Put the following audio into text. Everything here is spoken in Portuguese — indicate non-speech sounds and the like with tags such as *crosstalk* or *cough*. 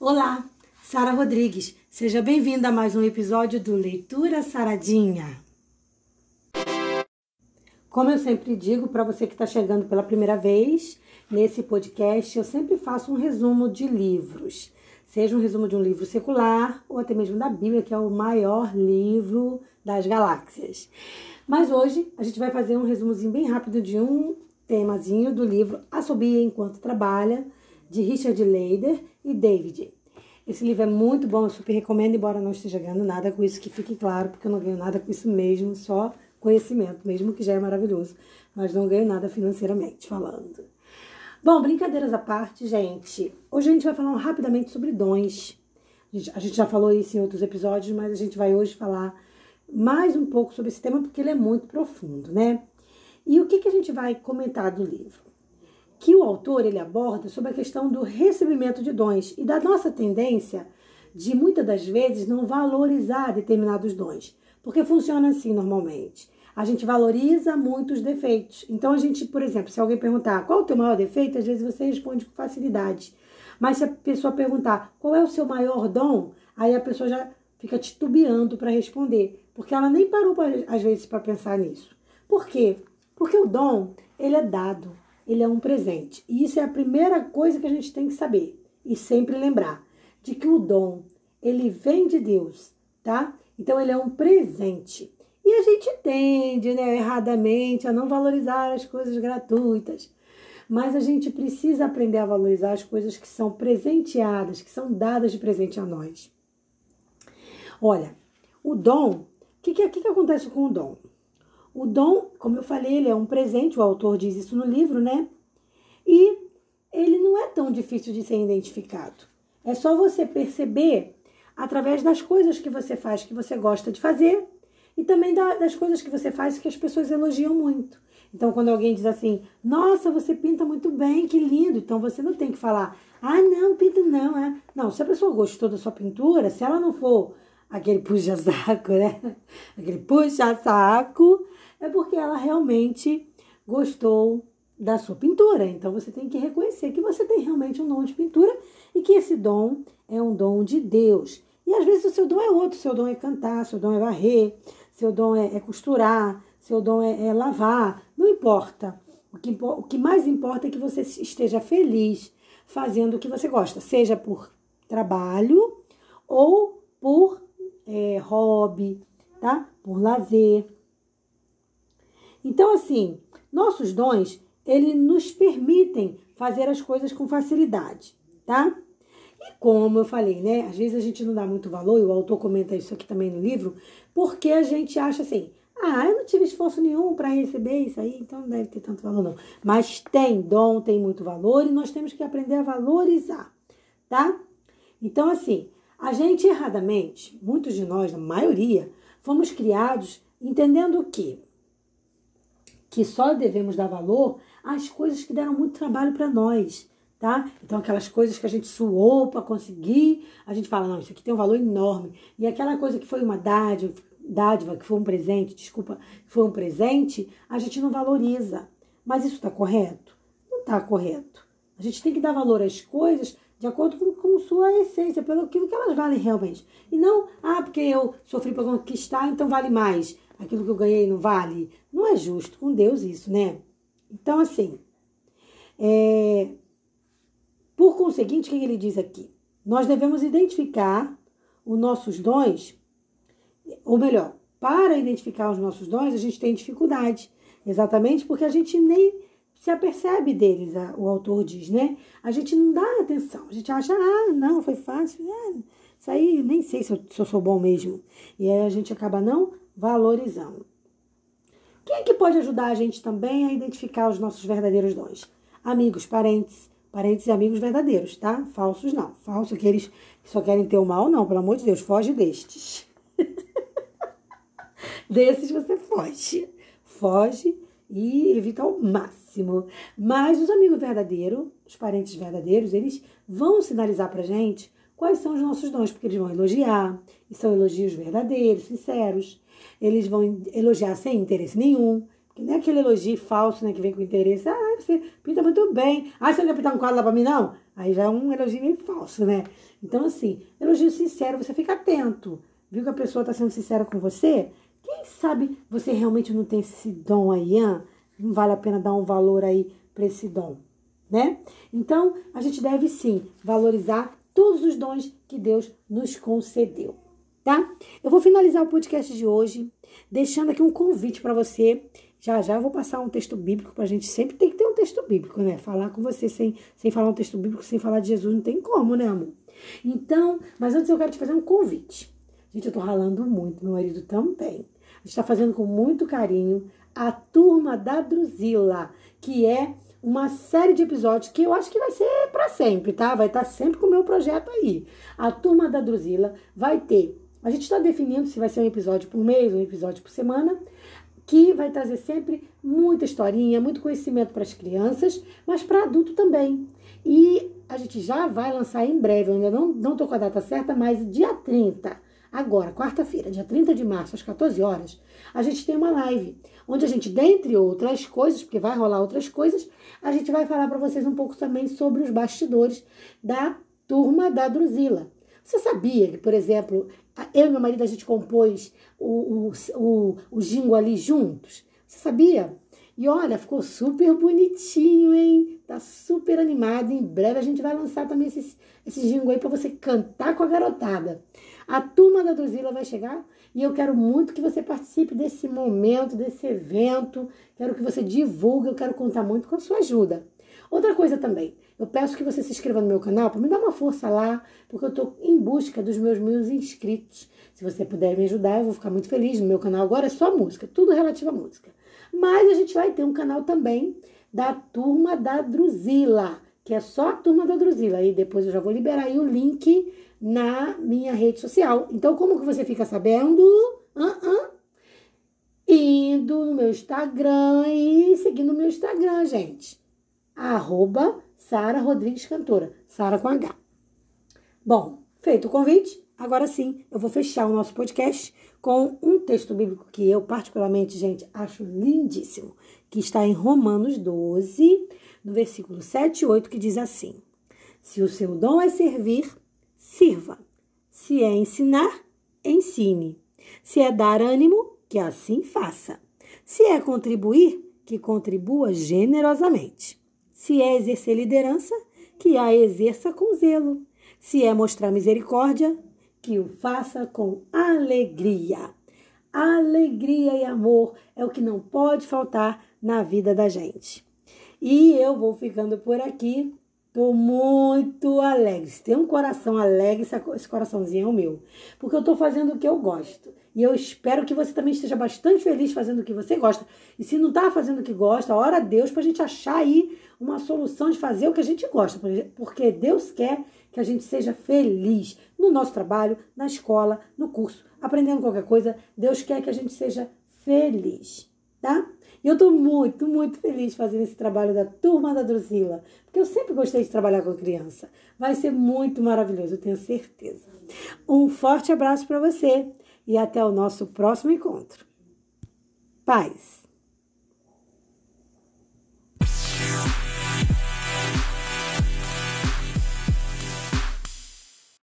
Olá, Sara Rodrigues. Seja bem-vinda a mais um episódio do Leitura Saradinha. Como eu sempre digo para você que está chegando pela primeira vez nesse podcast, eu sempre faço um resumo de livros. Seja um resumo de um livro secular ou até mesmo da Bíblia, que é o maior livro das galáxias. Mas hoje a gente vai fazer um resumozinho bem rápido de um temazinho do livro Assobia Enquanto Trabalha, de Richard Leider e David. Esse livro é muito bom, eu super recomendo, embora não esteja ganhando nada com isso, que fique claro, porque eu não ganho nada com isso mesmo, só conhecimento, mesmo que já é maravilhoso, mas não ganho nada financeiramente falando. Bom, brincadeiras à parte, gente. Hoje a gente vai falar rapidamente sobre dons. A gente já falou isso em outros episódios, mas a gente vai hoje falar mais um pouco sobre esse tema porque ele é muito profundo, né? E o que, que a gente vai comentar do livro? Que o autor ele aborda sobre a questão do recebimento de dons e da nossa tendência de muitas das vezes não valorizar determinados dons, porque funciona assim normalmente. A gente valoriza muitos defeitos. Então a gente, por exemplo, se alguém perguntar qual o teu maior defeito, às vezes você responde com facilidade. Mas se a pessoa perguntar qual é o seu maior dom, aí a pessoa já fica titubeando para responder, porque ela nem parou pra, às vezes para pensar nisso. Por quê? Porque o dom, ele é dado ele é um presente. E isso é a primeira coisa que a gente tem que saber e sempre lembrar de que o dom, ele vem de Deus, tá? Então ele é um presente. E a gente tende, né, erradamente, a não valorizar as coisas gratuitas. Mas a gente precisa aprender a valorizar as coisas que são presenteadas, que são dadas de presente a nós. Olha, o dom, o que, que, que acontece com o dom? O dom, como eu falei, ele é um presente, o autor diz isso no livro, né? E ele não é tão difícil de ser identificado. É só você perceber através das coisas que você faz que você gosta de fazer e também das coisas que você faz que as pessoas elogiam muito. Então, quando alguém diz assim, nossa, você pinta muito bem, que lindo, então você não tem que falar, ah, não, pinta não, é. Não, se a pessoa gostou da sua pintura, se ela não for aquele puxa-saco, né? *laughs* Aquele puxa-saco, é porque ela realmente gostou da sua pintura. Então você tem que reconhecer que você tem realmente um dom de pintura e que esse dom é um dom de Deus. E às vezes o seu dom é outro, seu dom é cantar, seu dom é varrer, seu dom é, é costurar, seu dom é, é, lavar, não importa. O que, o que mais importa é que você esteja feliz fazendo o que você gosta, seja por trabalho ou por é, hobby, tá? Por lazer. Então, assim, nossos dons, eles nos permitem fazer as coisas com facilidade, tá? E como eu falei, né? Às vezes a gente não dá muito valor, e o autor comenta isso aqui também no livro, porque a gente acha assim, ah, eu não tive esforço nenhum para receber isso aí, então não deve ter tanto valor, não. Mas tem dom, tem muito valor, e nós temos que aprender a valorizar, tá? Então, assim, a gente erradamente, muitos de nós, a maioria, fomos criados entendendo que que só devemos dar valor às coisas que deram muito trabalho para nós, tá? Então, aquelas coisas que a gente suou para conseguir, a gente fala, não, isso aqui tem um valor enorme. E aquela coisa que foi uma dádiva, dádiva que foi um presente, desculpa, foi um presente, a gente não valoriza. Mas isso está correto? Não está correto. A gente tem que dar valor às coisas de acordo com, com sua essência, pelo que elas valem realmente. E não, ah, porque eu sofri para conquistar, então vale mais aquilo que eu ganhei não vale? Não é justo com Deus isso, né? Então, assim, é... por conseguinte, o que ele diz aqui? Nós devemos identificar os nossos dons, ou melhor, para identificar os nossos dons, a gente tem dificuldade, exatamente porque a gente nem se apercebe deles, o autor diz, né? A gente não dá atenção, a gente acha, ah, não, foi fácil, ah, isso aí nem sei se eu, se eu sou bom mesmo. E aí a gente acaba não valorizando. Quem é que pode ajudar a gente também a identificar os nossos verdadeiros dons? Amigos, parentes, parentes e amigos verdadeiros, tá? Falsos não. Falsos aqueles que só querem ter o mal, não, pelo amor de Deus, foge destes. *laughs* Desses você foge. Foge e evita ao máximo. Mas os amigos verdadeiros, os parentes verdadeiros, eles vão sinalizar pra gente quais são os nossos dons, porque eles vão elogiar, e são elogios verdadeiros, sinceros eles vão elogiar sem interesse nenhum. Porque não é aquele elogio falso, né, que vem com interesse. Ah, você pinta muito bem. Ah, você não quer pintar um quadro lá pra mim, não? Aí já é um elogio meio falso, né? Então, assim, elogio sincero, você fica atento. Viu que a pessoa está sendo sincera com você? Quem sabe você realmente não tem esse dom aí, hein? Não vale a pena dar um valor aí para esse dom, né? Então, a gente deve sim valorizar todos os dons que Deus nos concedeu, tá? Eu vou finalizar o podcast de hoje deixando aqui um convite para você. Já já eu vou passar um texto bíblico para a gente sempre tem que ter um texto bíblico, né? Falar com você sem, sem falar um texto bíblico, sem falar de Jesus, não tem como, né, amor? Então, mas antes eu quero te fazer um convite. Gente, eu tô ralando muito, meu marido também. A gente tá fazendo com muito carinho a Turma da Druzila, que é uma série de episódios que eu acho que vai ser para sempre, tá? Vai estar tá sempre com o meu projeto aí. A Turma da Druzila vai ter. A gente está definindo se vai ser um episódio por mês, um episódio por semana, que vai trazer sempre muita historinha, muito conhecimento para as crianças, mas para adulto também. E a gente já vai lançar em breve, eu ainda não, não tô com a data certa, mas dia 30, agora, quarta-feira, dia 30 de março, às 14 horas, a gente tem uma live, onde a gente, dentre outras coisas, porque vai rolar outras coisas, a gente vai falar para vocês um pouco também sobre os bastidores da turma da Druzila. Você sabia que, por exemplo, eu e meu marido a gente compôs o, o, o, o jingo ali juntos? Você sabia? E olha, ficou super bonitinho, hein? Tá super animado. Em breve a gente vai lançar também esse, esse jingle aí para você cantar com a garotada. A turma da Druzila vai chegar e eu quero muito que você participe desse momento, desse evento. Quero que você divulgue, eu quero contar muito com a sua ajuda. Outra coisa também, eu peço que você se inscreva no meu canal para me dar uma força lá, porque eu estou em busca dos meus mil inscritos. Se você puder me ajudar, eu vou ficar muito feliz. No meu canal agora é só música, tudo relativo à música. Mas a gente vai ter um canal também da Turma da Druzila, que é só a Turma da Druzila. E depois eu já vou liberar aí o link na minha rede social. Então, como que você fica sabendo? Uh -uh. Indo no meu Instagram e seguindo o meu Instagram, gente. Arroba Sara Rodrigues Cantora. Sara com H. Bom, feito o convite, agora sim eu vou fechar o nosso podcast com um texto bíblico que eu, particularmente, gente, acho lindíssimo, que está em Romanos 12, no versículo 7 e 8, que diz assim: Se o seu dom é servir, sirva. Se é ensinar, ensine. Se é dar ânimo, que assim faça. Se é contribuir, que contribua generosamente. Se é exercer liderança, que a exerça com zelo. Se é mostrar misericórdia, que o faça com alegria. Alegria e amor é o que não pode faltar na vida da gente. E eu vou ficando por aqui. Tô muito alegre. Se tem um coração alegre, esse coraçãozinho é o meu. Porque eu tô fazendo o que eu gosto. E eu espero que você também esteja bastante feliz fazendo o que você gosta. E se não tá fazendo o que gosta, ora a Deus pra gente achar aí uma solução de fazer o que a gente gosta. Porque Deus quer que a gente seja feliz no nosso trabalho, na escola, no curso, aprendendo qualquer coisa. Deus quer que a gente seja feliz, tá? E eu tô muito, muito feliz fazendo esse trabalho da turma da Drusila, porque eu sempre gostei de trabalhar com criança. Vai ser muito maravilhoso, eu tenho certeza. Um forte abraço para você e até o nosso próximo encontro. Paz.